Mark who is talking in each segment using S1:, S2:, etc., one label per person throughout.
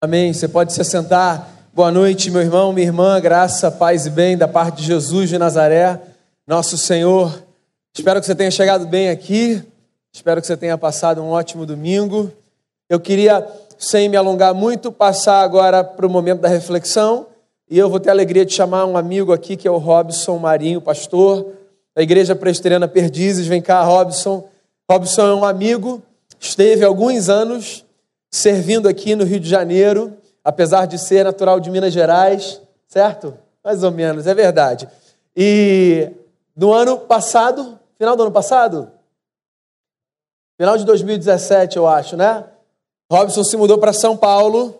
S1: Amém. Você pode se assentar. Boa noite, meu irmão, minha irmã. Graça, paz e bem da parte de Jesus de Nazaré, nosso Senhor. Espero que você tenha chegado bem aqui. Espero que você tenha passado um ótimo domingo. Eu queria, sem me alongar muito, passar agora para o momento da reflexão. E eu vou ter a alegria de chamar um amigo aqui, que é o Robson Marinho, pastor da Igreja Presteriana Perdizes. Vem cá, Robson. Robson é um amigo, esteve alguns anos servindo aqui no Rio de Janeiro, apesar de ser natural de Minas Gerais, certo? Mais ou menos, é verdade. E no ano passado, final do ano passado, final de 2017, eu acho, né? Robson se mudou para São Paulo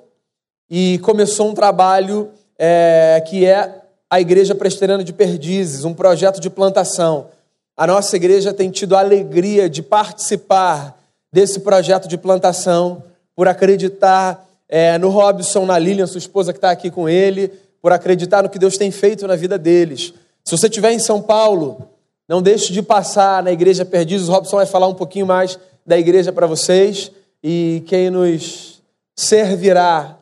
S1: e começou um trabalho é, que é a Igreja Presteriana de Perdizes, um projeto de plantação. A nossa igreja tem tido a alegria de participar desse projeto de plantação por acreditar é, no Robson, na Lilian, sua esposa que está aqui com ele, por acreditar no que Deus tem feito na vida deles. Se você estiver em São Paulo, não deixe de passar na Igreja Perdidos. O Robson vai falar um pouquinho mais da igreja para vocês. E quem nos servirá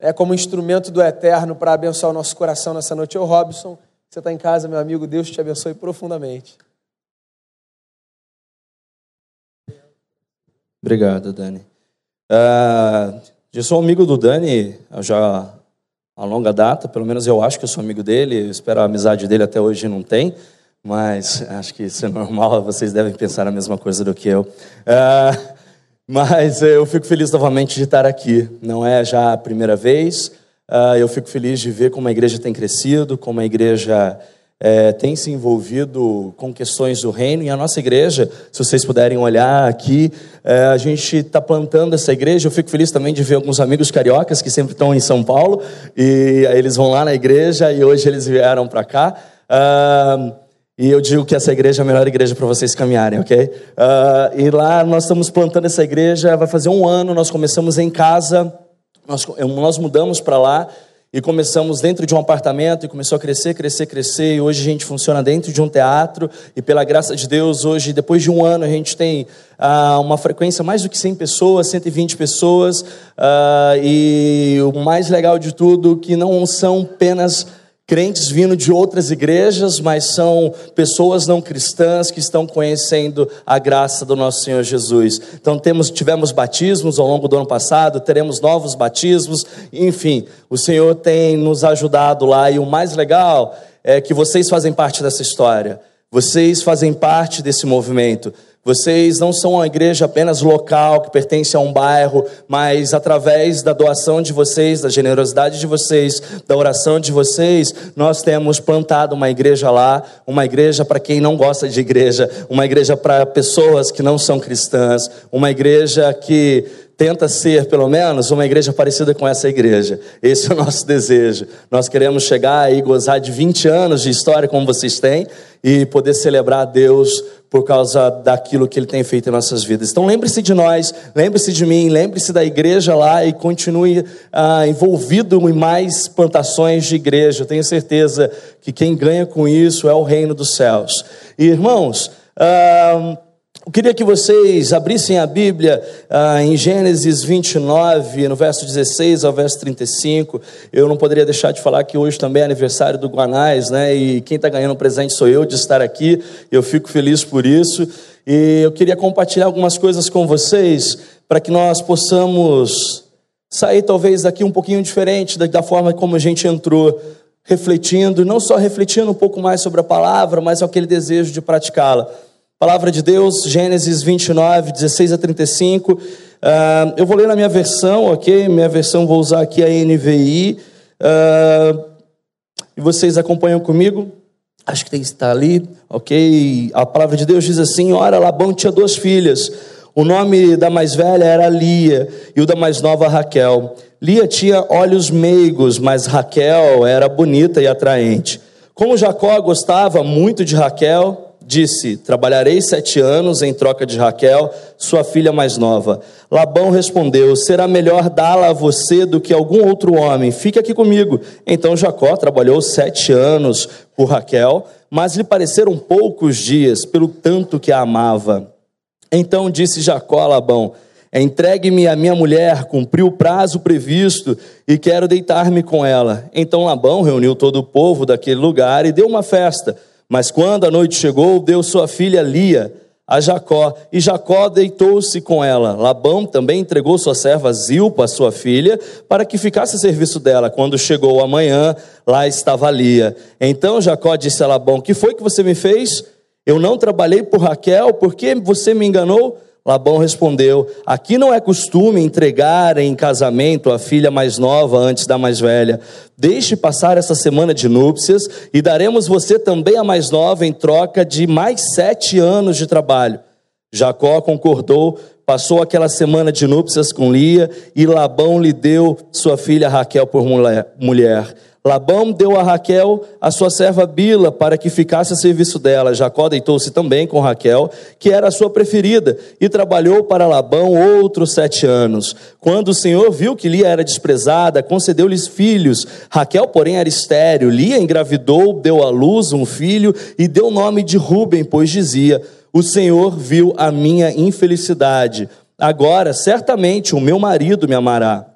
S1: é, como instrumento do Eterno para abençoar o nosso coração nessa noite é o Robson. Você está em casa, meu amigo. Deus te abençoe profundamente.
S2: Obrigado, Dani. Uh, eu sou amigo do Dani já há longa data, pelo menos eu acho que eu sou amigo dele, eu espero a amizade dele até hoje não tem, mas acho que isso é normal, vocês devem pensar a mesma coisa do que eu. Uh, mas eu fico feliz novamente de estar aqui, não é já a primeira vez, uh, eu fico feliz de ver como a igreja tem crescido, como a igreja é, tem se envolvido com questões do reino e a nossa igreja, se vocês puderem olhar aqui, é, a gente está plantando essa igreja. Eu fico feliz também de ver alguns amigos cariocas que sempre estão em São Paulo e eles vão lá na igreja e hoje eles vieram para cá. Ah, e eu digo que essa igreja é a melhor igreja para vocês caminharem, ok? Ah, e lá nós estamos plantando essa igreja, vai fazer um ano, nós começamos em casa, nós, nós mudamos para lá e começamos dentro de um apartamento e começou a crescer, crescer, crescer. E hoje a gente funciona dentro de um teatro. E pela graça de Deus, hoje, depois de um ano, a gente tem ah, uma frequência mais do que 100 pessoas, 120 pessoas. Ah, e o mais legal de tudo, que não são apenas crentes vindo de outras igrejas, mas são pessoas não cristãs que estão conhecendo a graça do nosso Senhor Jesus. Então temos, tivemos batismos ao longo do ano passado, teremos novos batismos, enfim, o Senhor tem nos ajudado lá e o mais legal é que vocês fazem parte dessa história. Vocês fazem parte desse movimento. Vocês não são uma igreja apenas local que pertence a um bairro, mas através da doação de vocês, da generosidade de vocês, da oração de vocês, nós temos plantado uma igreja lá, uma igreja para quem não gosta de igreja, uma igreja para pessoas que não são cristãs, uma igreja que tenta ser, pelo menos, uma igreja parecida com essa igreja. Esse é o nosso desejo. Nós queremos chegar e gozar de 20 anos de história como vocês têm e poder celebrar a Deus por causa daquilo que Ele tem feito em nossas vidas. Então lembre-se de nós, lembre-se de mim, lembre-se da igreja lá e continue ah, envolvido em mais plantações de igreja. Eu tenho certeza que quem ganha com isso é o reino dos céus. E, irmãos, ah, eu queria que vocês abrissem a Bíblia ah, em Gênesis 29, no verso 16 ao verso 35. Eu não poderia deixar de falar que hoje também é aniversário do Guanais, né? E quem está ganhando um presente sou eu de estar aqui. Eu fico feliz por isso. E eu queria compartilhar algumas coisas com vocês para que nós possamos sair talvez daqui um pouquinho diferente da forma como a gente entrou refletindo, não só refletindo um pouco mais sobre a palavra, mas aquele desejo de praticá-la. Palavra de Deus, Gênesis 29, 16 a 35. Uh, ah, eu vou ler na minha versão, ok? Minha versão vou usar aqui a NVI. Uh, ah, e vocês acompanham comigo? Acho que tem que estar ali, ok? A palavra de Deus diz assim: Ora, Labão tinha duas filhas. O nome da mais velha era Lia e o da mais nova Raquel. Lia tinha olhos meigos, mas Raquel era bonita e atraente. Como Jacó gostava muito de Raquel, disse: Trabalharei sete anos em troca de Raquel, sua filha mais nova. Labão respondeu: Será melhor dá-la a você do que algum outro homem. Fique aqui comigo. Então Jacó trabalhou sete anos por Raquel, mas lhe pareceram poucos dias, pelo tanto que a amava. Então disse Jacó a Labão: Entregue-me a minha mulher, cumpri o prazo previsto e quero deitar-me com ela. Então Labão reuniu todo o povo daquele lugar e deu uma festa. Mas quando a noite chegou, deu sua filha Lia a Jacó, e Jacó deitou-se com ela. Labão também entregou sua serva Zilpa, sua filha, para que ficasse a serviço dela. Quando chegou a manhã, lá estava Lia. Então Jacó disse a Labão: Que foi que você me fez? Eu não trabalhei por Raquel, por que você me enganou? Labão respondeu: Aqui não é costume entregar em casamento a filha mais nova antes da mais velha. Deixe passar essa semana de núpcias e daremos você também a mais nova em troca de mais sete anos de trabalho. Jacó concordou, passou aquela semana de núpcias com Lia e Labão lhe deu sua filha Raquel por mulher. Labão deu a Raquel a sua serva Bila para que ficasse a serviço dela. Jacó deitou-se também com Raquel, que era a sua preferida, e trabalhou para Labão outros sete anos. Quando o Senhor viu que Lia era desprezada, concedeu-lhes filhos. Raquel, porém, era estéril. Lia engravidou, deu à luz um filho e deu o nome de Ruben, pois dizia: O Senhor viu a minha infelicidade. Agora, certamente, o meu marido me amará.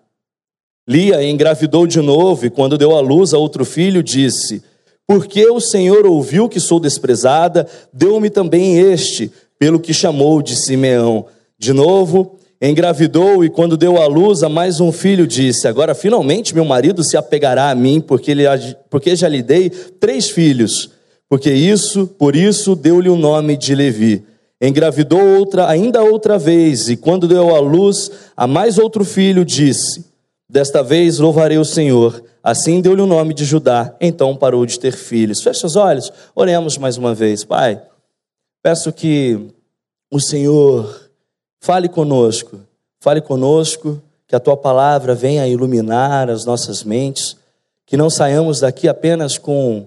S2: Lia engravidou de novo e, quando deu à luz a outro filho, disse: Porque o Senhor ouviu que sou desprezada, deu-me também este, pelo que chamou de Simeão. De novo, engravidou e, quando deu à luz a mais um filho, disse: Agora finalmente meu marido se apegará a mim, porque, ele, porque já lhe dei três filhos. Porque isso, por isso, deu-lhe o nome de Levi. Engravidou outra, ainda outra vez, e quando deu à luz a mais outro filho, disse: Desta vez louvarei o Senhor. Assim deu-lhe o nome de Judá. Então parou de ter filhos. Feche os olhos, oremos mais uma vez. Pai, peço que o Senhor fale conosco. Fale conosco, que a tua palavra venha iluminar as nossas mentes. Que não saiamos daqui apenas com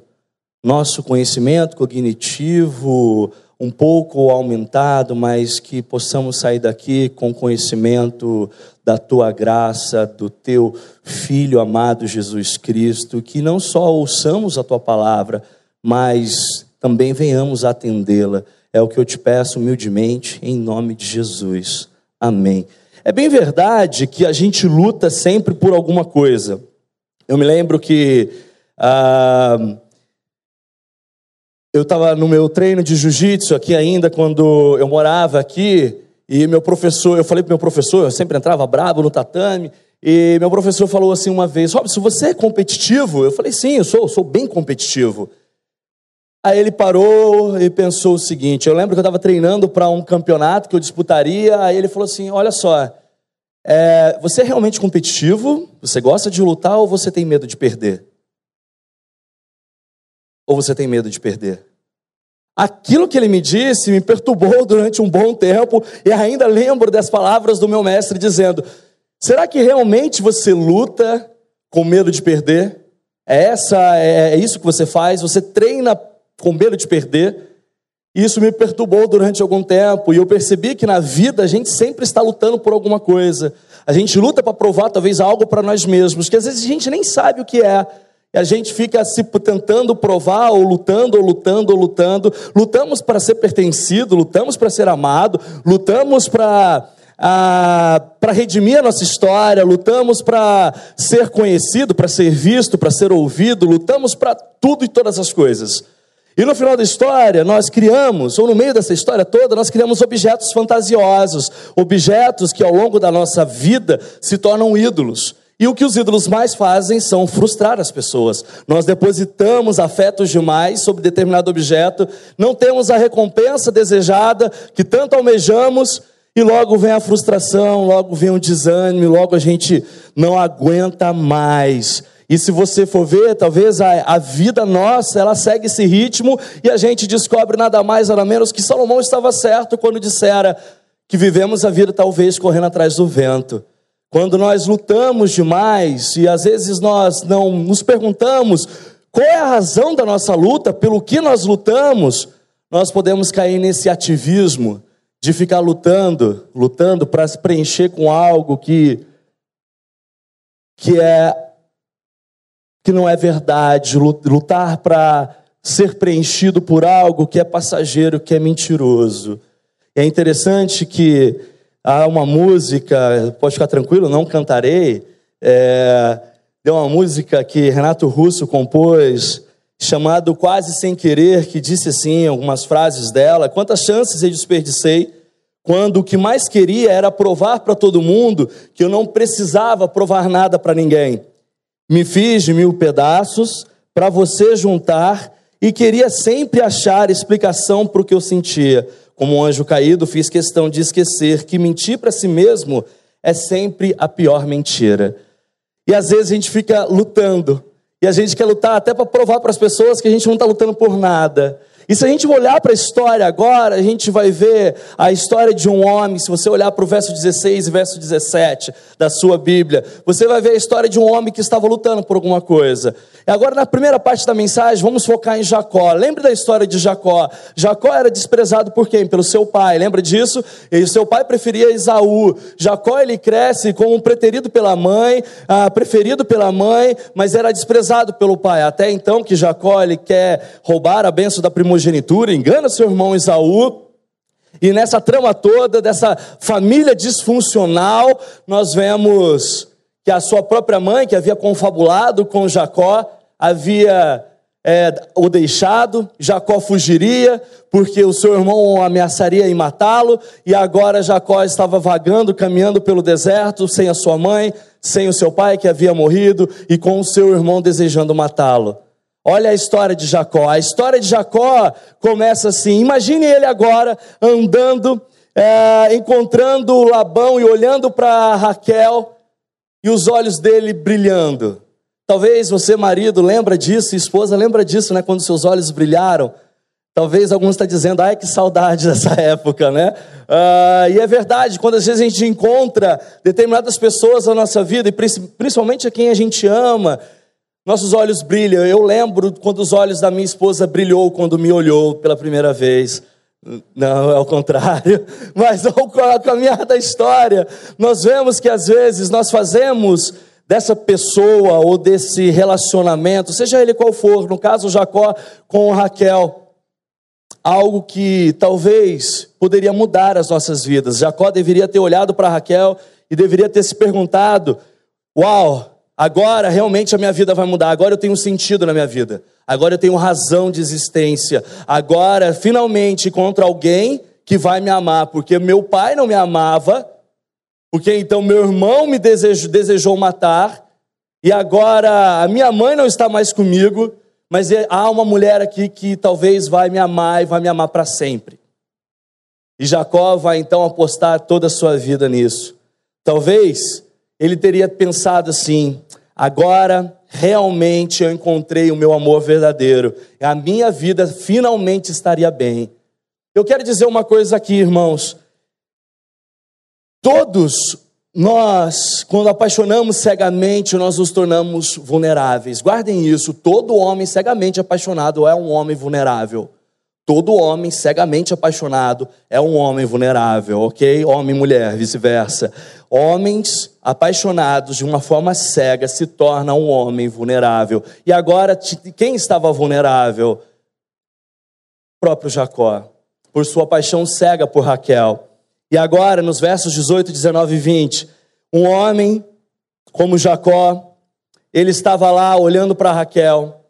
S2: nosso conhecimento cognitivo, um pouco aumentado, mas que possamos sair daqui com conhecimento da tua graça, do teu Filho amado Jesus Cristo, que não só ouçamos a tua palavra, mas também venhamos atendê-la. É o que eu te peço humildemente, em nome de Jesus. Amém. É bem verdade que a gente luta sempre por alguma coisa. Eu me lembro que. Ah, eu estava no meu treino de jiu-jitsu aqui ainda, quando eu morava aqui, e meu professor, eu falei para meu professor, eu sempre entrava brabo no tatame, e meu professor falou assim uma vez: Robson, você é competitivo? Eu falei: sim, eu sou, eu sou bem competitivo. Aí ele parou e pensou o seguinte: eu lembro que eu estava treinando para um campeonato que eu disputaria, aí ele falou assim: olha só, é, você é realmente competitivo? Você gosta de lutar ou você tem medo de perder? Ou você tem medo de perder? Aquilo que ele me disse me perturbou durante um bom tempo e ainda lembro das palavras do meu mestre dizendo: será que realmente você luta com medo de perder? É, essa, é, é isso que você faz? Você treina com medo de perder? Isso me perturbou durante algum tempo e eu percebi que na vida a gente sempre está lutando por alguma coisa. A gente luta para provar talvez algo para nós mesmos, que às vezes a gente nem sabe o que é. E a gente fica se tentando provar, ou lutando, ou lutando, ou lutando. Lutamos para ser pertencido, lutamos para ser amado, lutamos para para redimir a nossa história, lutamos para ser conhecido, para ser visto, para ser ouvido, lutamos para tudo e todas as coisas. E no final da história, nós criamos, ou no meio dessa história toda, nós criamos objetos fantasiosos, objetos que ao longo da nossa vida se tornam ídolos. E o que os ídolos mais fazem são frustrar as pessoas. Nós depositamos afetos demais sobre determinado objeto, não temos a recompensa desejada que tanto almejamos, e logo vem a frustração, logo vem o desânimo, logo a gente não aguenta mais. E se você for ver, talvez a, a vida nossa, ela segue esse ritmo e a gente descobre nada mais, nada menos que Salomão estava certo quando dissera que vivemos a vida talvez correndo atrás do vento. Quando nós lutamos demais e às vezes nós não nos perguntamos qual é a razão da nossa luta, pelo que nós lutamos, nós podemos cair nesse ativismo de ficar lutando, lutando para se preencher com algo que que é que não é verdade, lutar para ser preenchido por algo que é passageiro, que é mentiroso. É interessante que há uma música, pode ficar tranquilo, não cantarei. É, deu uma música que Renato Russo compôs, chamado Quase Sem Querer, que disse assim, algumas frases dela: Quantas chances eu desperdicei quando o que mais queria era provar para todo mundo que eu não precisava provar nada para ninguém. Me fiz de mil pedaços para você juntar e queria sempre achar explicação para o que eu sentia. Como um anjo caído, fiz questão de esquecer que mentir para si mesmo é sempre a pior mentira. E às vezes a gente fica lutando, e a gente quer lutar até para provar para as pessoas que a gente não está lutando por nada. E se a gente olhar para a história agora, a gente vai ver a história de um homem. Se você olhar para o verso 16 e verso 17 da sua Bíblia, você vai ver a história de um homem que estava lutando por alguma coisa. E agora, na primeira parte da mensagem, vamos focar em Jacó. Lembre da história de Jacó. Jacó era desprezado por quem? Pelo seu pai. Lembra disso? E seu pai preferia Esaú. Jacó ele cresce como um preterido pela mãe, ah, preferido pela mãe, mas era desprezado pelo pai. Até então que Jacó ele quer roubar a benção da primogenitura, engana seu irmão Esaú. E nessa trama toda, dessa família disfuncional, nós vemos que a sua própria mãe, que havia confabulado com Jacó, havia é, o deixado, Jacó fugiria, porque o seu irmão o ameaçaria em matá-lo, e agora Jacó estava vagando, caminhando pelo deserto, sem a sua mãe, sem o seu pai que havia morrido, e com o seu irmão desejando matá-lo. Olha a história de Jacó. A história de Jacó começa assim: imagine ele agora andando, é, encontrando Labão e olhando para Raquel, e os olhos dele brilhando. Talvez você, marido, lembra disso, esposa lembra disso, né? Quando seus olhos brilharam. Talvez alguns estão dizendo, ai que saudade dessa época, né? Uh, e é verdade, quando às vezes a gente encontra determinadas pessoas na nossa vida, e principalmente a quem a gente ama, nossos olhos brilham. Eu lembro quando os olhos da minha esposa brilhou quando me olhou pela primeira vez. Não, é o contrário. Mas ao caminhar da história, nós vemos que às vezes nós fazemos dessa pessoa ou desse relacionamento, seja ele qual for, no caso Jacó com Raquel, algo que talvez poderia mudar as nossas vidas. Jacó deveria ter olhado para Raquel e deveria ter se perguntado: Uau, Agora realmente a minha vida vai mudar. Agora eu tenho sentido na minha vida. Agora eu tenho razão de existência. Agora, finalmente, encontro alguém que vai me amar, porque meu pai não me amava, porque então meu irmão me desejou, desejou matar, e agora a minha mãe não está mais comigo, mas é, há uma mulher aqui que talvez vai me amar e vai me amar para sempre. E Jacó vai então apostar toda a sua vida nisso. Talvez ele teria pensado assim: agora realmente eu encontrei o meu amor verdadeiro, a minha vida finalmente estaria bem. Eu quero dizer uma coisa aqui, irmãos. Todos nós, quando apaixonamos cegamente, nós nos tornamos vulneráveis. Guardem isso: todo homem cegamente apaixonado é um homem vulnerável. Todo homem cegamente apaixonado é um homem vulnerável, ok? Homem e mulher, vice-versa. Homens apaixonados de uma forma cega se tornam um homem vulnerável. E agora, quem estava vulnerável? O próprio Jacó, por sua paixão cega por Raquel. E agora, nos versos 18, 19 e 20, um homem como Jacó, ele estava lá olhando para Raquel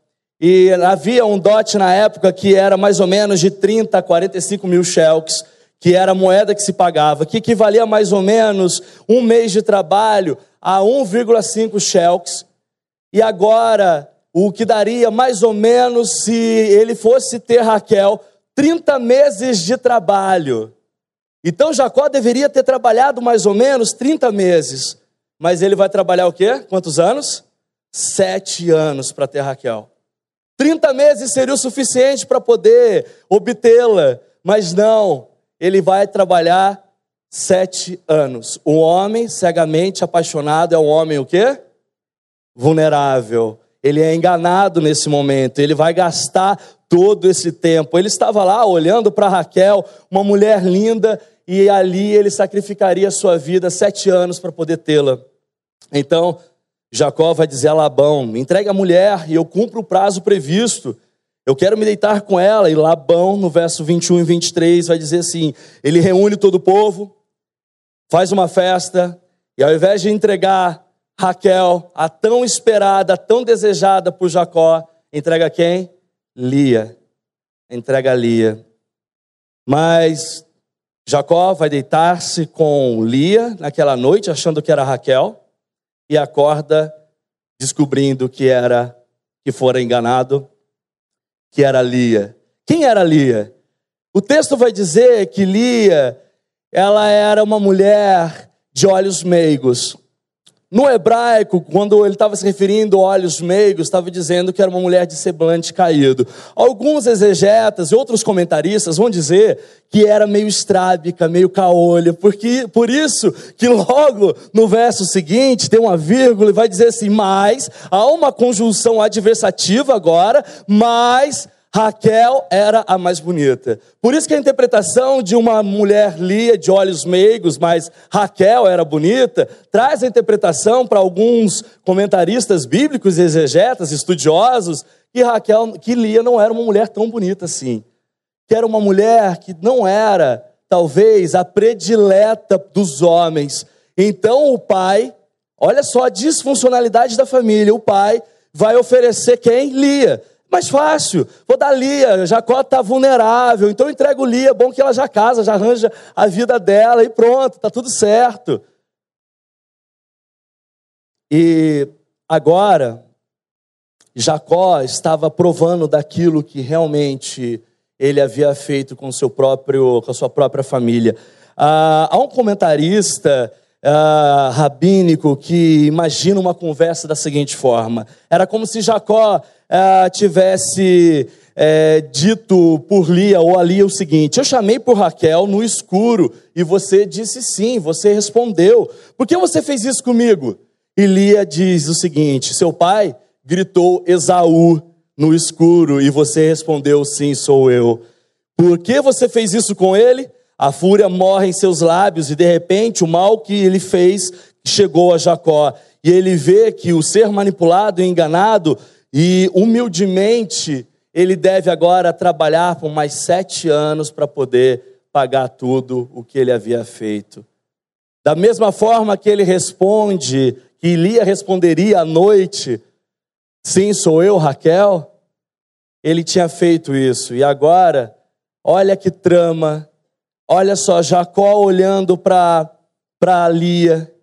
S2: e havia um dote na época que era mais ou menos de 30 a 45 mil shelks, que era a moeda que se pagava, que equivalia mais ou menos um mês de trabalho a 1,5 shelks. E agora, o que daria mais ou menos se ele fosse ter Raquel, 30 meses de trabalho. Então Jacó deveria ter trabalhado mais ou menos 30 meses. Mas ele vai trabalhar o quê? Quantos anos? Sete anos para ter Raquel. 30 meses seria o suficiente para poder obtê-la, mas não, ele vai trabalhar sete anos. Um homem cegamente apaixonado é um homem o quê? Vulnerável. Ele é enganado nesse momento, ele vai gastar todo esse tempo. Ele estava lá olhando para Raquel, uma mulher linda, e ali ele sacrificaria sua vida sete anos para poder tê-la. Então, Jacó vai dizer a Labão: me entregue a mulher e eu cumpro o prazo previsto. Eu quero me deitar com ela. E Labão, no verso 21 e 23, vai dizer assim: ele reúne todo o povo, faz uma festa e ao invés de entregar Raquel, a tão esperada, a tão desejada por Jacó, entrega quem? Lia. Entrega Lia. Mas Jacó vai deitar-se com Lia naquela noite, achando que era Raquel, e acorda descobrindo que era que fora enganado, que era Lia. Quem era Lia? O texto vai dizer que Lia, ela era uma mulher de olhos meigos. No hebraico, quando ele estava se referindo a olhos meigos, estava dizendo que era uma mulher de semblante caído. Alguns exegetas e outros comentaristas vão dizer que era meio estrábica, meio caolha, porque por isso que logo no verso seguinte tem uma vírgula e vai dizer assim: mas há uma conjunção adversativa agora, mas Raquel era a mais bonita. Por isso que a interpretação de uma mulher Lia de olhos meigos, mas Raquel era bonita, traz a interpretação para alguns comentaristas bíblicos, exegetas, estudiosos, que Raquel, que Lia não era uma mulher tão bonita assim. Que era uma mulher que não era, talvez, a predileta dos homens. Então o pai, olha só a disfuncionalidade da família, o pai vai oferecer quem? Lia mais fácil, vou dar Lia, Jacó está vulnerável, então eu entrego Lia, é bom que ela já casa, já arranja a vida dela e pronto, está tudo certo. E agora, Jacó estava provando daquilo que realmente ele havia feito com, seu próprio, com a sua própria família. Ah, há um comentarista ah, rabínico que imagina uma conversa da seguinte forma: era como se Jacó ah, tivesse é, dito por Lia ou ali o seguinte: Eu chamei por Raquel no escuro e você disse sim, você respondeu. Por que você fez isso comigo? E Lia diz o seguinte: Seu pai gritou Esaú no escuro e você respondeu sim, sou eu. Por que você fez isso com ele? A fúria morre em seus lábios e de repente o mal que ele fez chegou a Jacó. E ele vê que o ser manipulado e enganado e humildemente ele deve agora trabalhar por mais sete anos para poder pagar tudo o que ele havia feito. Da mesma forma que ele responde, que Lia responderia à noite, sim, sou eu, Raquel, ele tinha feito isso. E agora, olha que trama, olha só, Jacó olhando para Lia,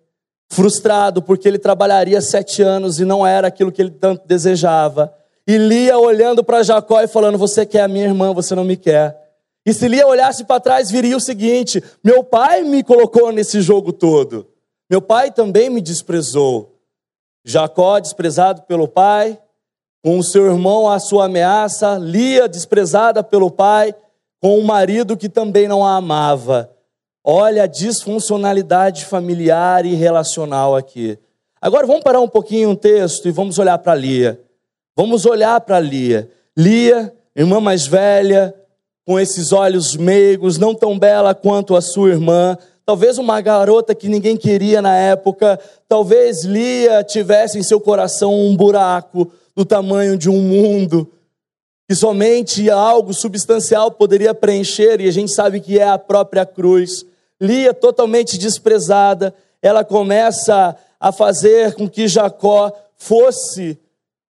S2: frustrado porque ele trabalharia sete anos e não era aquilo que ele tanto desejava. E Lia olhando para Jacó e falando: Você quer a minha irmã, você não me quer. E se Lia olhasse para trás, viria o seguinte: Meu pai me colocou nesse jogo todo. Meu pai também me desprezou. Jacó, desprezado pelo pai, com o seu irmão à sua ameaça, Lia, desprezada pelo pai, com um marido que também não a amava. Olha a disfuncionalidade familiar e relacional aqui. Agora vamos parar um pouquinho o texto e vamos olhar para Lia. Vamos olhar para Lia. Lia, irmã mais velha, com esses olhos meigos, não tão bela quanto a sua irmã, talvez uma garota que ninguém queria na época, talvez Lia tivesse em seu coração um buraco do tamanho de um mundo, que somente algo substancial poderia preencher, e a gente sabe que é a própria cruz. Lia, totalmente desprezada, ela começa a fazer com que Jacó fosse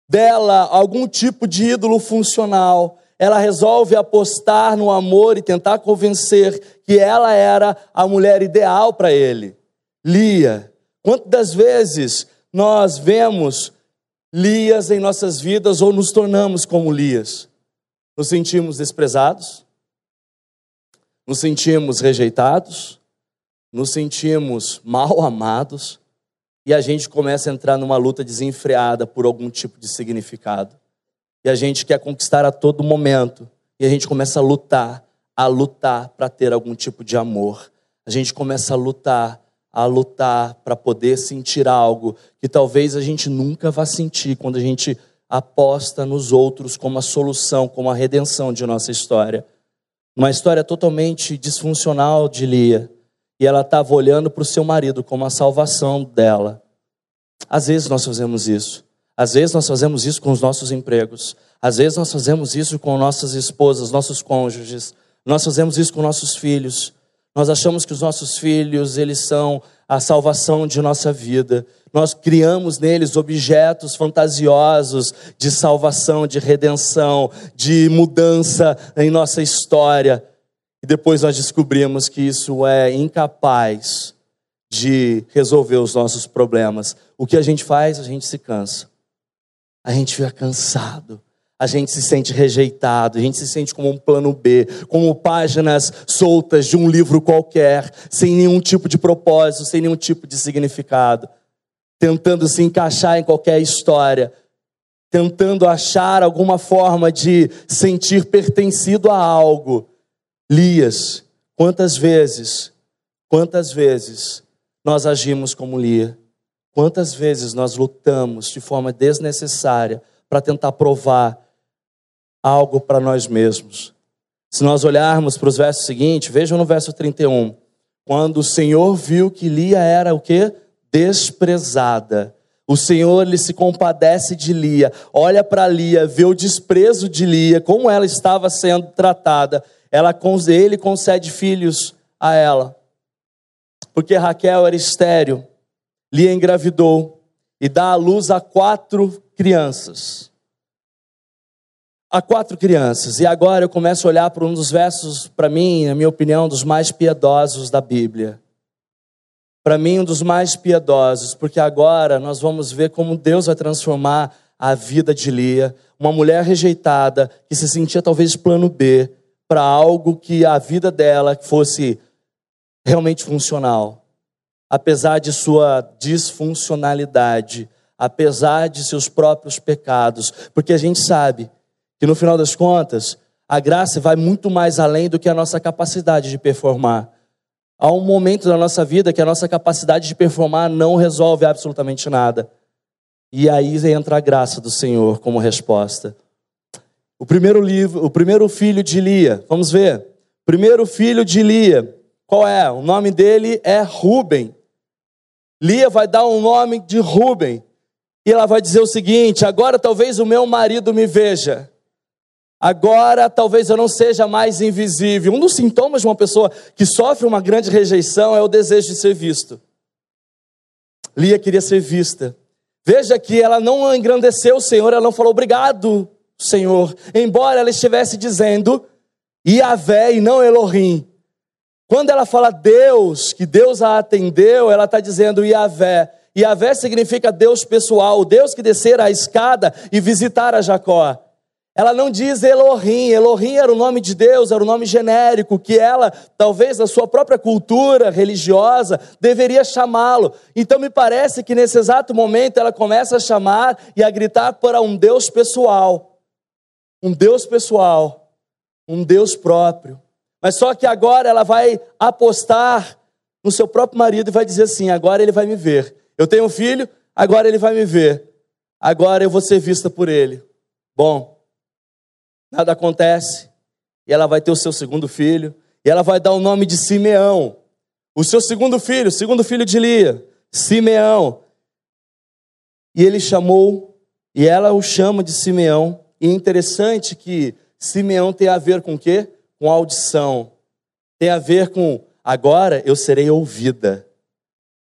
S2: dela algum tipo de ídolo funcional. Ela resolve apostar no amor e tentar convencer que ela era a mulher ideal para ele. Lia. Quantas vezes nós vemos Lias em nossas vidas ou nos tornamos como Lias? Nos sentimos desprezados? Nos sentimos rejeitados? nos sentimos mal amados e a gente começa a entrar numa luta desenfreada por algum tipo de significado. E a gente quer conquistar a todo momento. E a gente começa a lutar, a lutar para ter algum tipo de amor. A gente começa a lutar, a lutar para poder sentir algo que talvez a gente nunca vá sentir quando a gente aposta nos outros como a solução, como a redenção de nossa história. Uma história totalmente disfuncional de Lia e ela estava olhando para o seu marido como a salvação dela. Às vezes nós fazemos isso. Às vezes nós fazemos isso com os nossos empregos. Às vezes nós fazemos isso com nossas esposas, nossos cônjuges. Nós fazemos isso com nossos filhos. Nós achamos que os nossos filhos, eles são a salvação de nossa vida. Nós criamos neles objetos fantasiosos de salvação, de redenção, de mudança em nossa história. E depois nós descobrimos que isso é incapaz de resolver os nossos problemas. O que a gente faz? A gente se cansa. A gente fica cansado a gente se sente rejeitado, a gente se sente como um plano B, como páginas soltas de um livro qualquer, sem nenhum tipo de propósito, sem nenhum tipo de significado, tentando se encaixar em qualquer história, tentando achar alguma forma de sentir pertencido a algo. Lias, quantas vezes, quantas vezes nós agimos como Lia? Quantas vezes nós lutamos de forma desnecessária para tentar provar algo para nós mesmos. Se nós olharmos para os versos seguintes, vejam no verso 31. Quando o Senhor viu que Lia era o quê? Desprezada. O Senhor ele se compadece de Lia, olha para Lia, vê o desprezo de Lia, como ela estava sendo tratada. Ela, ele concede filhos a ela. Porque Raquel era estéril. Lia engravidou e dá à luz a quatro crianças a quatro crianças. E agora eu começo a olhar para um dos versos, para mim, na minha opinião, dos mais piedosos da Bíblia. Para mim, um dos mais piedosos, porque agora nós vamos ver como Deus vai transformar a vida de Lia, uma mulher rejeitada, que se sentia talvez plano B, para algo que a vida dela fosse realmente funcional. Apesar de sua disfuncionalidade, apesar de seus próprios pecados, porque a gente sabe que no final das contas, a graça vai muito mais além do que a nossa capacidade de performar. Há um momento da nossa vida que a nossa capacidade de performar não resolve absolutamente nada. E aí entra a graça do Senhor como resposta. O primeiro livro, o primeiro filho de Lia, vamos ver. Primeiro filho de Lia, qual é? O nome dele é Ruben. Lia vai dar um nome de Ruben. E ela vai dizer o seguinte: agora talvez o meu marido me veja. Agora talvez eu não seja mais invisível. Um dos sintomas de uma pessoa que sofre uma grande rejeição é o desejo de ser visto. Lia queria ser vista. Veja que ela não engrandeceu o Senhor, ela não falou obrigado, Senhor, embora ela estivesse dizendo Yahvé e não Elohim. Quando ela fala Deus, que Deus a atendeu, ela está dizendo Yahvé. Yahvé significa Deus pessoal, Deus que descer a escada e visitar a Jacó. Ela não diz Elohim. Elohim era o nome de Deus, era o nome genérico que ela, talvez na sua própria cultura religiosa, deveria chamá-lo. Então me parece que nesse exato momento ela começa a chamar e a gritar para um Deus pessoal. Um Deus pessoal. Um Deus próprio. Mas só que agora ela vai apostar no seu próprio marido e vai dizer assim: agora ele vai me ver. Eu tenho um filho, agora ele vai me ver. Agora eu vou ser vista por ele. Bom, nada acontece. E ela vai ter o seu segundo filho, e ela vai dar o nome de Simeão. O seu segundo filho, o segundo filho de Lia, Simeão. E ele chamou, e ela o chama de Simeão. E é interessante que Simeão tem a ver com o quê? Com audição. Tem a ver com agora eu serei ouvida.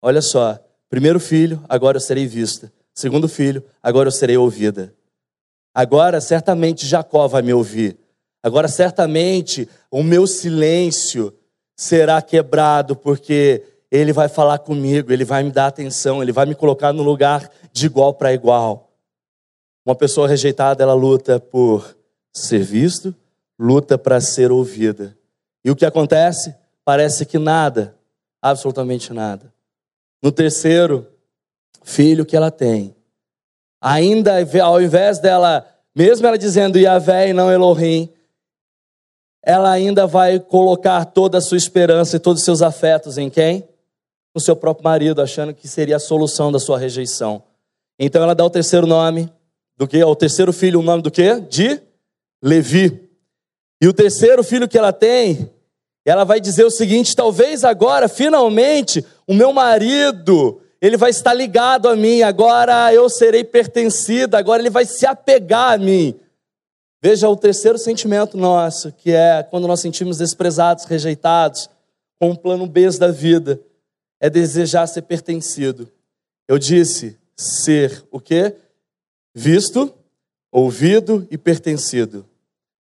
S2: Olha só, primeiro filho, agora eu serei vista. Segundo filho, agora eu serei ouvida. Agora certamente Jacó vai me ouvir. Agora certamente o meu silêncio será quebrado, porque ele vai falar comigo, ele vai me dar atenção, ele vai me colocar no lugar de igual para igual. Uma pessoa rejeitada, ela luta por ser visto, luta para ser ouvida. E o que acontece? Parece que nada, absolutamente nada. No terceiro filho que ela tem, Ainda ao invés dela, mesmo ela dizendo Yahvé e não Elohim, ela ainda vai colocar toda a sua esperança e todos os seus afetos em quem? No seu próprio marido, achando que seria a solução da sua rejeição. Então ela dá o terceiro nome do que? O terceiro filho, o nome do que? De Levi. E o terceiro filho que ela tem, ela vai dizer o seguinte: talvez agora, finalmente, o meu marido ele vai estar ligado a mim, agora eu serei pertencida, agora ele vai se apegar a mim. Veja o terceiro sentimento nosso, que é quando nós sentimos desprezados, rejeitados, com o plano B da vida, é desejar ser pertencido. Eu disse ser o quê? Visto, ouvido e pertencido.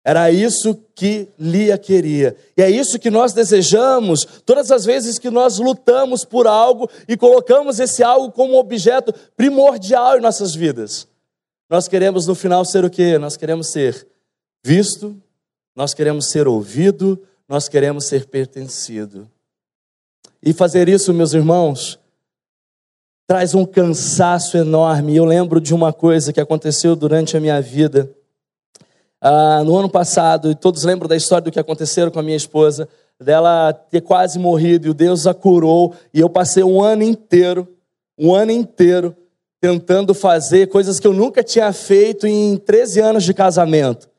S2: Era isso que Lia queria. E é isso que nós desejamos todas as vezes que nós lutamos por algo e colocamos esse algo como objeto primordial em nossas vidas. Nós queremos no final ser o quê? Nós queremos ser visto, nós queremos ser ouvido, nós queremos ser pertencido. E fazer isso, meus irmãos, traz um cansaço enorme. Eu lembro de uma coisa que aconteceu durante a minha vida. Ah, no ano passado, e todos lembram da história do que aconteceu com a minha esposa, dela ter quase morrido, e o Deus a curou, e eu passei um ano inteiro, um ano inteiro, tentando fazer coisas que eu nunca tinha feito em 13 anos de casamento.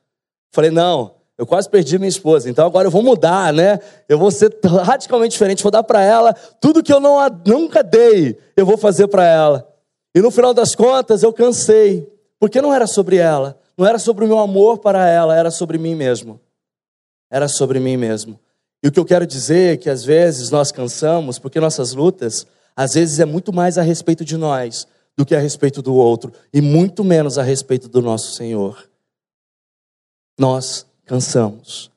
S2: Falei, não, eu quase perdi minha esposa, então agora eu vou mudar, né? Eu vou ser radicalmente diferente, vou dar para ela tudo que eu não, nunca dei, eu vou fazer para ela. E no final das contas eu cansei, porque não era sobre ela, não era sobre o meu amor para ela, era sobre mim mesmo. Era sobre mim mesmo. E o que eu quero dizer é que às vezes nós cansamos, porque nossas lutas, às vezes é muito mais a respeito de nós do que a respeito do outro, e muito menos a respeito do nosso Senhor. Nós cansamos.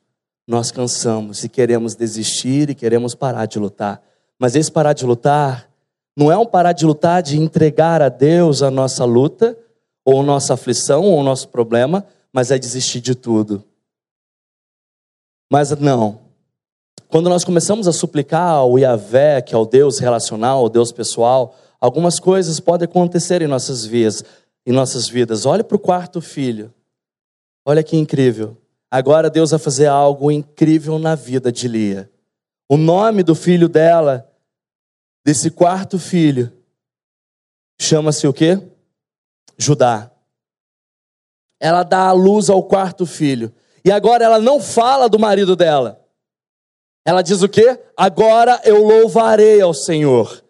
S2: Nós cansamos e queremos desistir e queremos parar de lutar. Mas esse parar de lutar não é um parar de lutar de entregar a Deus a nossa luta, ou nossa aflição, ou nosso problema, mas é desistir de tudo. Mas não. Quando nós começamos a suplicar ao Yahvé, que é o Deus relacional, o Deus pessoal, algumas coisas podem acontecer em nossas vidas. Em nossas vidas. Olhe para o quarto filho. Olha que incrível. Agora Deus vai fazer algo incrível na vida de Lia. O nome do filho dela, desse quarto filho, chama-se o quê? Judá. Ela dá a luz ao quarto filho. E agora ela não fala do marido dela. Ela diz o quê? Agora eu louvarei ao Senhor.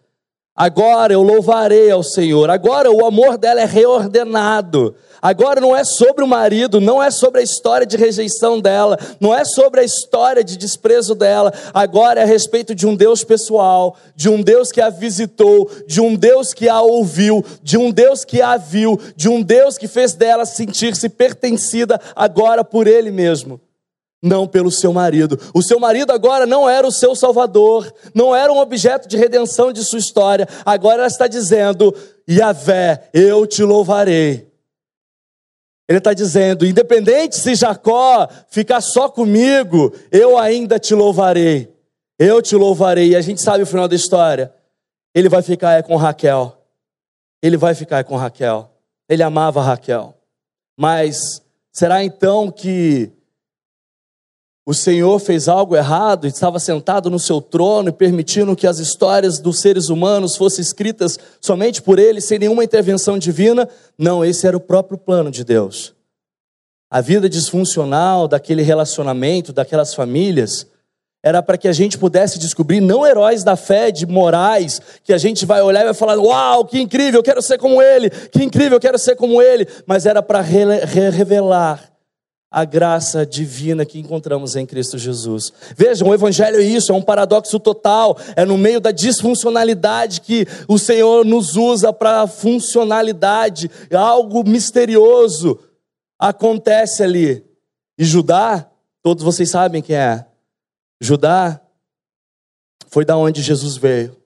S2: Agora eu louvarei ao Senhor. Agora o amor dela é reordenado. Agora não é sobre o marido, não é sobre a história de rejeição dela, não é sobre a história de desprezo dela. Agora é a respeito de um Deus pessoal, de um Deus que a visitou, de um Deus que a ouviu, de um Deus que a viu, de um Deus que fez dela sentir-se pertencida agora por ele mesmo não pelo seu marido. O seu marido agora não era o seu salvador, não era um objeto de redenção de sua história. Agora ela está dizendo: Yahvé, eu te louvarei. Ele está dizendo: independente se Jacó ficar só comigo, eu ainda te louvarei. Eu te louvarei. E a gente sabe o final da história. Ele vai ficar é com Raquel. Ele vai ficar é com Raquel. Ele amava Raquel. Mas será então que o Senhor fez algo errado estava sentado no seu trono e permitindo que as histórias dos seres humanos fossem escritas somente por ele, sem nenhuma intervenção divina. Não, esse era o próprio plano de Deus. A vida disfuncional daquele relacionamento, daquelas famílias, era para que a gente pudesse descobrir não heróis da fé, de morais, que a gente vai olhar e vai falar: Uau, que incrível, eu quero ser como ele, que incrível, eu quero ser como ele, mas era para revelar a graça divina que encontramos em Cristo Jesus. Vejam, o Evangelho é isso, é um paradoxo total, é no meio da disfuncionalidade que o Senhor nos usa para funcionalidade, algo misterioso acontece ali. E Judá, todos vocês sabem quem é. Judá foi da onde Jesus veio.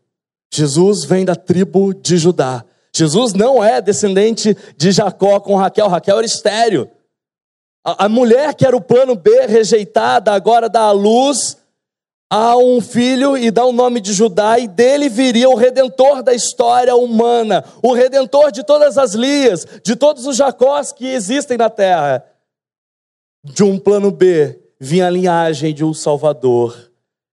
S2: Jesus vem da tribo de Judá. Jesus não é descendente de Jacó com Raquel, Raquel era estéreo. A, a mulher que era o plano B, rejeitada, agora dá a luz a um filho e dá o nome de Judá, e dele viria o redentor da história humana, o redentor de todas as Lias, de todos os Jacós que existem na terra. De um plano B vinha a linhagem de um Salvador,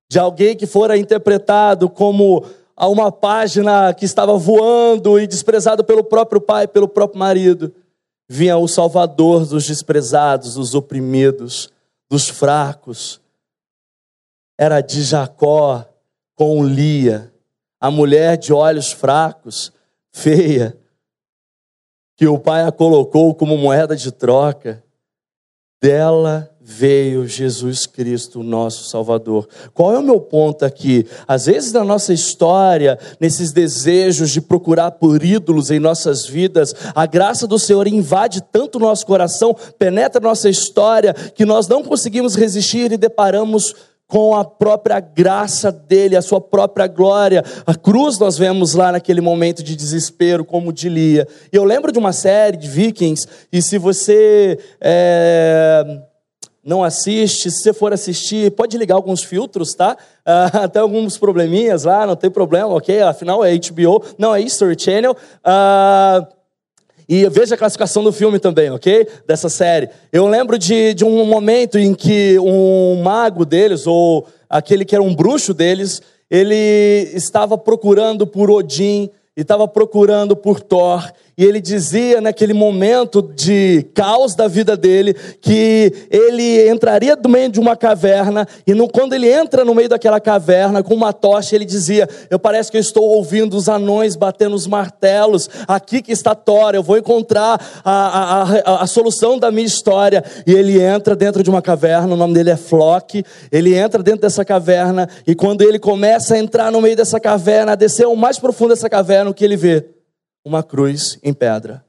S2: de alguém que fora interpretado como a uma página que estava voando e desprezado pelo próprio pai, pelo próprio marido vinha o Salvador dos desprezados, dos oprimidos, dos fracos. Era de Jacó com Lia, a mulher de olhos fracos, feia, que o pai a colocou como moeda de troca. Dela veio Jesus Cristo, nosso Salvador. Qual é o meu ponto aqui? Às vezes na nossa história, nesses desejos de procurar por ídolos em nossas vidas, a graça do Senhor invade tanto o nosso coração, penetra nossa história, que nós não conseguimos resistir e deparamos com a própria graça dele, a sua própria glória. A cruz nós vemos lá naquele momento de desespero, como de Lia. E eu lembro de uma série de Vikings, e se você é, não assiste, se você for assistir, pode ligar alguns filtros, tá? Uh, até alguns probleminhas lá, não tem problema, ok? Afinal é HBO, não é History Channel. Uh, e veja a classificação do filme também, ok? Dessa série. Eu lembro de, de um momento em que um mago deles, ou aquele que era um bruxo deles, ele estava procurando por Odin, e estava procurando por Thor, e ele dizia naquele momento de caos da vida dele que ele entraria no meio de uma caverna e no, quando ele entra no meio daquela caverna com uma tocha, ele dizia: Eu parece que eu estou ouvindo os anões batendo os martelos. Aqui que está Thor, eu vou encontrar a, a, a, a solução da minha história. E ele entra dentro de uma caverna, o nome dele é Flock. Ele entra dentro dessa caverna e quando ele começa a entrar no meio dessa caverna, a descer o mais profundo dessa caverna, o que ele vê? Uma cruz em pedra.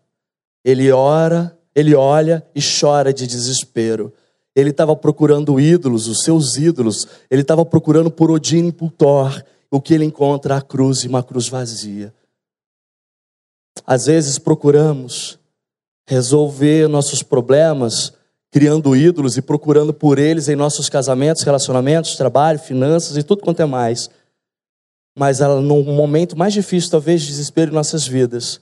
S2: Ele ora, ele olha e chora de desespero. Ele estava procurando ídolos, os seus ídolos. Ele estava procurando por Odin e por Thor. O que ele encontra? A cruz e uma cruz vazia. Às vezes procuramos resolver nossos problemas criando ídolos e procurando por eles em nossos casamentos, relacionamentos, trabalho, finanças e tudo quanto é mais. Mas no momento mais difícil, talvez, de desespero em nossas vidas,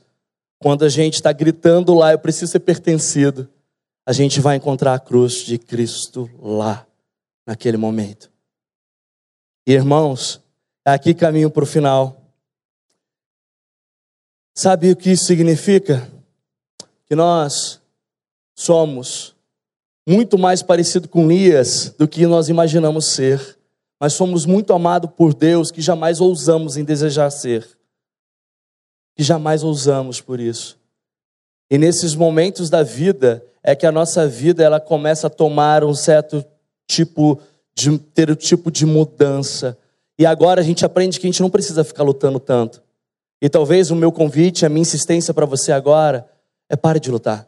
S2: quando a gente está gritando lá, eu preciso ser pertencido, a gente vai encontrar a cruz de Cristo lá, naquele momento. E, irmãos, aqui caminho para o final. Sabe o que isso significa? Que nós somos muito mais parecido com Lias do que nós imaginamos ser mas somos muito amados por Deus que jamais ousamos em desejar ser. Que jamais ousamos por isso. E nesses momentos da vida é que a nossa vida ela começa a tomar um certo tipo de ter um tipo de mudança. E agora a gente aprende que a gente não precisa ficar lutando tanto. E talvez o meu convite, a minha insistência para você agora é pare de lutar.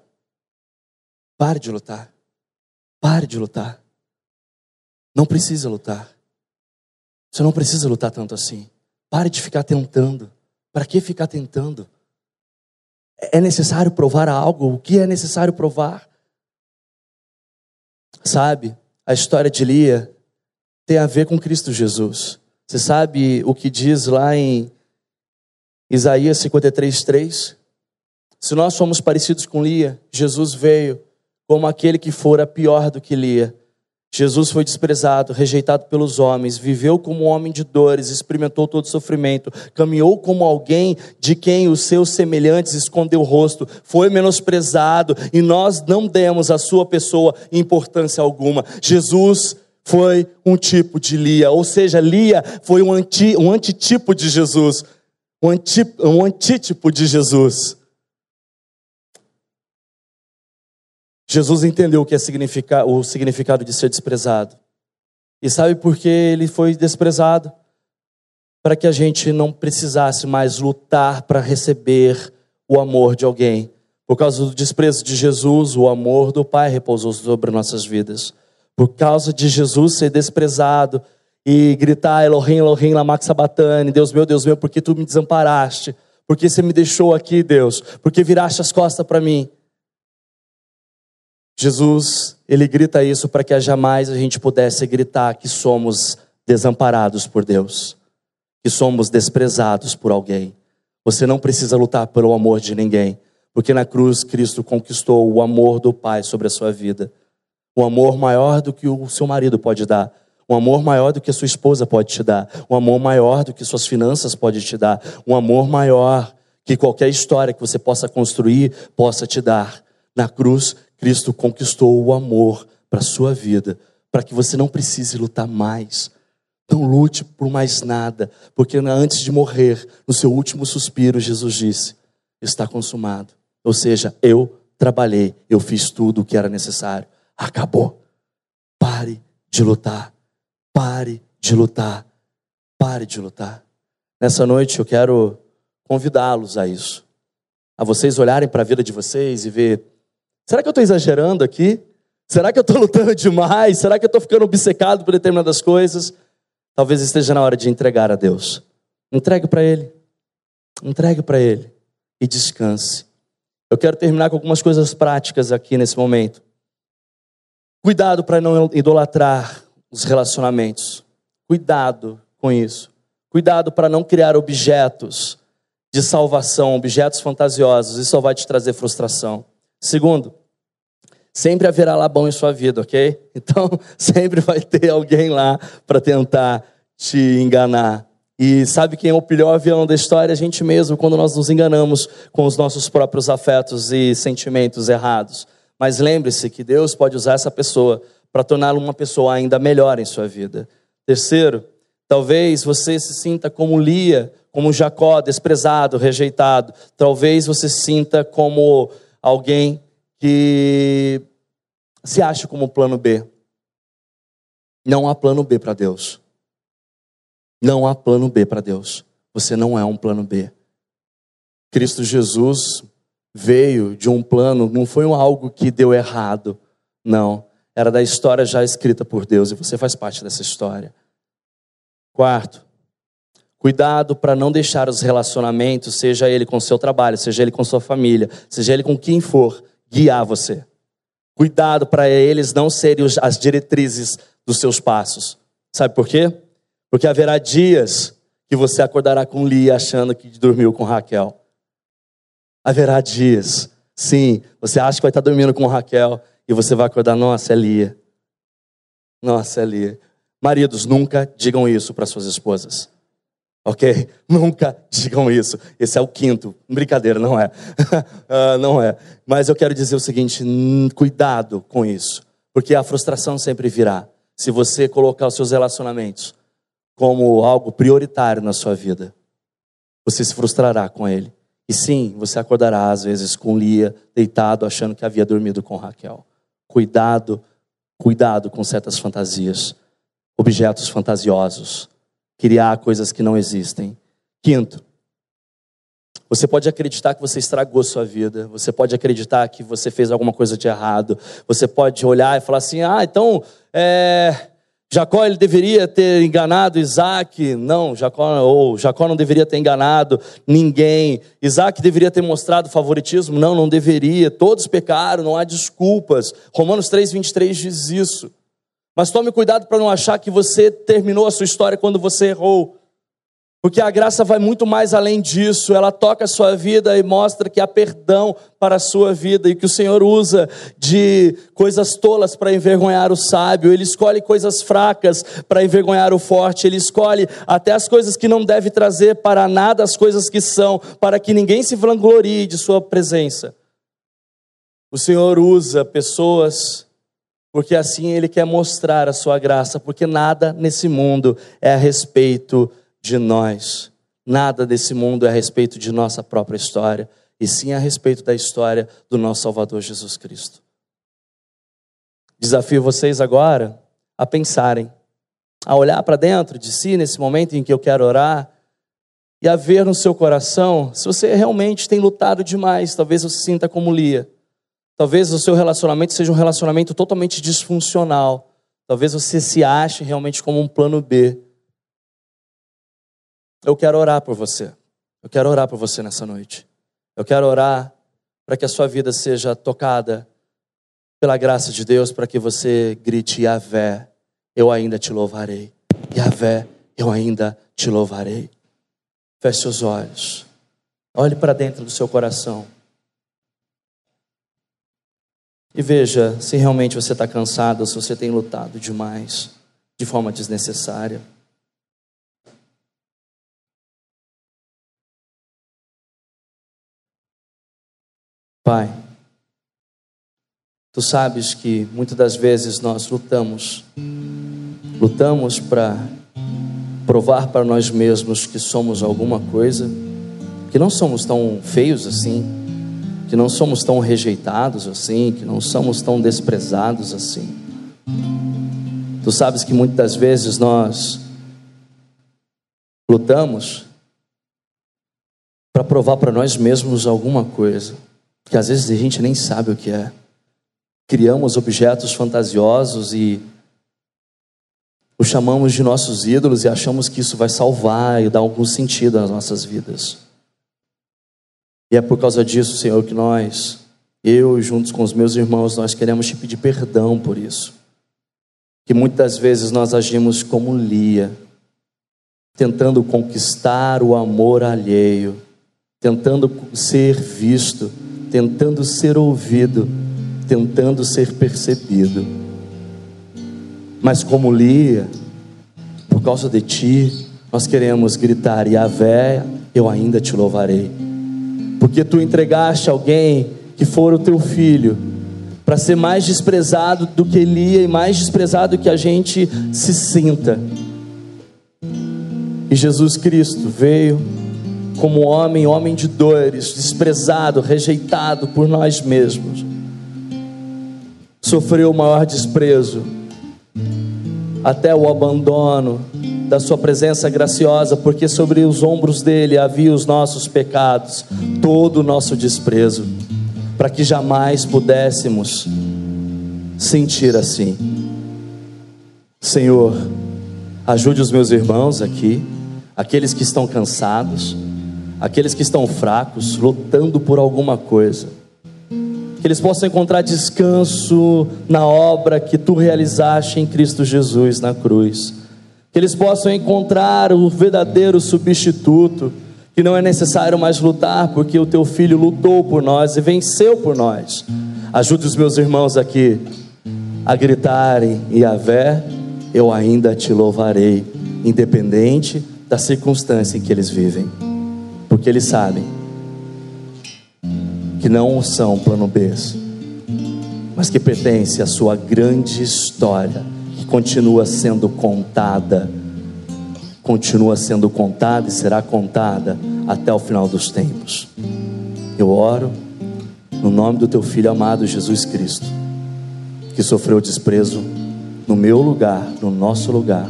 S2: Pare de lutar. Pare de lutar. Não precisa lutar. Você não precisa lutar tanto assim. Pare de ficar tentando. Para que ficar tentando? É necessário provar algo? O que é necessário provar? Sabe, a história de Lia tem a ver com Cristo Jesus. Você sabe o que diz lá em Isaías 53, 3? Se nós somos parecidos com Lia, Jesus veio como aquele que fora pior do que Lia Jesus foi desprezado, rejeitado pelos homens, viveu como um homem de dores, experimentou todo sofrimento, caminhou como alguém de quem os seus semelhantes escondeu o rosto, foi menosprezado e nós não demos à sua pessoa importância alguma. Jesus foi um tipo de Lia, ou seja, Lia foi um, anti, um antitipo de Jesus, um, anti, um antítipo de Jesus. Jesus entendeu o que é significar, o significado de ser desprezado. E sabe por que ele foi desprezado? Para que a gente não precisasse mais lutar para receber o amor de alguém. Por causa do desprezo de Jesus, o amor do Pai repousou sobre nossas vidas. Por causa de Jesus ser desprezado e gritar Elohim, Elohim, Lamak Sabatani, Deus meu, Deus meu, porque tu me desamparaste? Porque você me deixou aqui, Deus? Porque viraste as costas para mim? Jesus, ele grita isso para que jamais a gente pudesse gritar que somos desamparados por Deus, que somos desprezados por alguém. Você não precisa lutar pelo amor de ninguém, porque na cruz Cristo conquistou o amor do Pai sobre a sua vida. Um amor maior do que o seu marido pode dar, um amor maior do que a sua esposa pode te dar, um amor maior do que suas finanças pode te dar, um amor maior que qualquer história que você possa construir possa te dar. Na cruz, Cristo conquistou o amor para a sua vida, para que você não precise lutar mais. Não lute por mais nada, porque antes de morrer, no seu último suspiro, Jesus disse: Está consumado. Ou seja, eu trabalhei, eu fiz tudo o que era necessário. Acabou. Pare de lutar. Pare de lutar. Pare de lutar. Nessa noite eu quero convidá-los a isso. A vocês olharem para a vida de vocês e ver: será que eu estou exagerando aqui? Será que eu estou lutando demais? Será que eu estou ficando obcecado por determinadas coisas? Talvez esteja na hora de entregar a Deus. Entregue para Ele. Entregue para Ele e descanse. Eu quero terminar com algumas coisas práticas aqui nesse momento. Cuidado para não idolatrar os relacionamentos. Cuidado com isso. Cuidado para não criar objetos de salvação, objetos fantasiosos. Isso só vai te trazer frustração. Segundo, sempre haverá Labão em sua vida, ok? Então, sempre vai ter alguém lá para tentar te enganar. E sabe quem é o pior vilão da história? A gente mesmo, quando nós nos enganamos com os nossos próprios afetos e sentimentos errados. Mas lembre-se que Deus pode usar essa pessoa para torná-la uma pessoa ainda melhor em sua vida. Terceiro, talvez você se sinta como Lia, como Jacó, desprezado, rejeitado. Talvez você se sinta como alguém que se acha como plano B. Não há plano B para Deus. Não há plano B para Deus. Você não é um plano B. Cristo Jesus veio de um plano, não foi algo que deu errado. Não. Era da história já escrita por Deus e você faz parte dessa história. Quarto, cuidado para não deixar os relacionamentos, seja ele com seu trabalho, seja ele com sua família, seja ele com quem for, guiar você. Cuidado para eles não serem as diretrizes dos seus passos. Sabe por quê? Porque haverá dias que você acordará com Lia achando que dormiu com Raquel. Haverá dias, sim, você acha que vai estar dormindo com Raquel e você vai acordar, nossa, é Lia. Nossa, é Lia. Maridos, nunca digam isso para suas esposas. Ok? Nunca digam isso. Esse é o quinto. Brincadeira, não é. uh, não é. Mas eu quero dizer o seguinte: cuidado com isso. Porque a frustração sempre virá. Se você colocar os seus relacionamentos como algo prioritário na sua vida, você se frustrará com ele. E sim, você acordará às vezes com Lia deitado, achando que havia dormido com Raquel. Cuidado, cuidado com certas fantasias, objetos fantasiosos criar coisas que não existem. Quinto, você pode acreditar que você estragou sua vida, você pode acreditar que você fez alguma coisa de errado, você pode olhar e falar assim: ah, então é, Jacó ele deveria ter enganado Isaac. Não, Jacó, ou Jacó não deveria ter enganado ninguém. Isaac deveria ter mostrado favoritismo. Não, não deveria. Todos pecaram, não há desculpas. Romanos 3, 23 diz isso. Mas tome cuidado para não achar que você terminou a sua história quando você errou. Porque a graça vai muito mais além disso, ela toca a sua vida e mostra que há perdão para a sua vida e que o Senhor usa de coisas tolas para envergonhar o sábio, ele escolhe coisas fracas para envergonhar o forte, ele escolhe até as coisas que não deve trazer para nada as coisas que são, para que ninguém se vanglorie de sua presença. O Senhor usa pessoas porque assim ele quer mostrar a sua graça, porque nada nesse mundo é a respeito de nós. Nada desse mundo é a respeito de nossa própria história, e sim a respeito da história do nosso Salvador Jesus Cristo. Desafio vocês agora a pensarem, a olhar para dentro de si nesse momento em que eu quero orar e a ver no seu coração se você realmente tem lutado demais, talvez você sinta como Lia Talvez o seu relacionamento seja um relacionamento totalmente disfuncional. Talvez você se ache realmente como um plano B. Eu quero orar por você. Eu quero orar por você nessa noite. Eu quero orar para que a sua vida seja tocada pela graça de Deus, para que você grite: Yahvé, eu ainda te louvarei. Yahvé, eu ainda te louvarei. Feche seus olhos. Olhe para dentro do seu coração. E veja se realmente você está cansado, se você tem lutado demais, de forma desnecessária. Pai, tu sabes que muitas das vezes nós lutamos, lutamos para provar para nós mesmos que somos alguma coisa, que não somos tão feios assim que não somos tão rejeitados assim, que não somos tão desprezados assim. Tu sabes que muitas vezes nós lutamos para provar para nós mesmos alguma coisa, que às vezes a gente nem sabe o que é. Criamos objetos fantasiosos e os chamamos de nossos ídolos e achamos que isso vai salvar e dar algum sentido às nossas vidas. E é por causa disso, Senhor, que nós, eu juntos com os meus irmãos, nós queremos te pedir perdão por isso. Que muitas vezes nós agimos como Lia, tentando conquistar o amor alheio, tentando ser visto, tentando ser ouvido, tentando ser percebido. Mas como Lia, por causa de ti, nós queremos gritar: Yahvé, eu ainda te louvarei. Porque tu entregaste alguém que for o teu filho, para ser mais desprezado do que Lia e mais desprezado que a gente se sinta. E Jesus Cristo veio como homem, homem de dores, desprezado, rejeitado por nós mesmos. Sofreu o maior desprezo, até o abandono da sua presença graciosa, porque sobre os ombros dele havia os nossos pecados, todo o nosso desprezo, para que jamais pudéssemos sentir assim. Senhor, ajude os meus irmãos aqui aqueles que estão cansados, aqueles que estão fracos, lutando por alguma coisa. Que eles possam encontrar descanso na obra que tu realizaste em Cristo Jesus na cruz. Que eles possam encontrar o verdadeiro substituto, que não é necessário mais lutar, porque o teu filho lutou por nós e venceu por nós. Ajude os meus irmãos aqui a gritarem: Yahvé, eu ainda te louvarei, independente da circunstância em que eles vivem, porque eles sabem que não são plano B, mas que pertence à sua grande história, continua sendo contada, continua sendo contada e será contada até o final dos tempos. Eu oro no nome do teu filho amado Jesus Cristo, que sofreu desprezo no meu lugar, no nosso lugar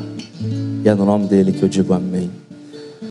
S2: e é no nome dele que eu digo amém.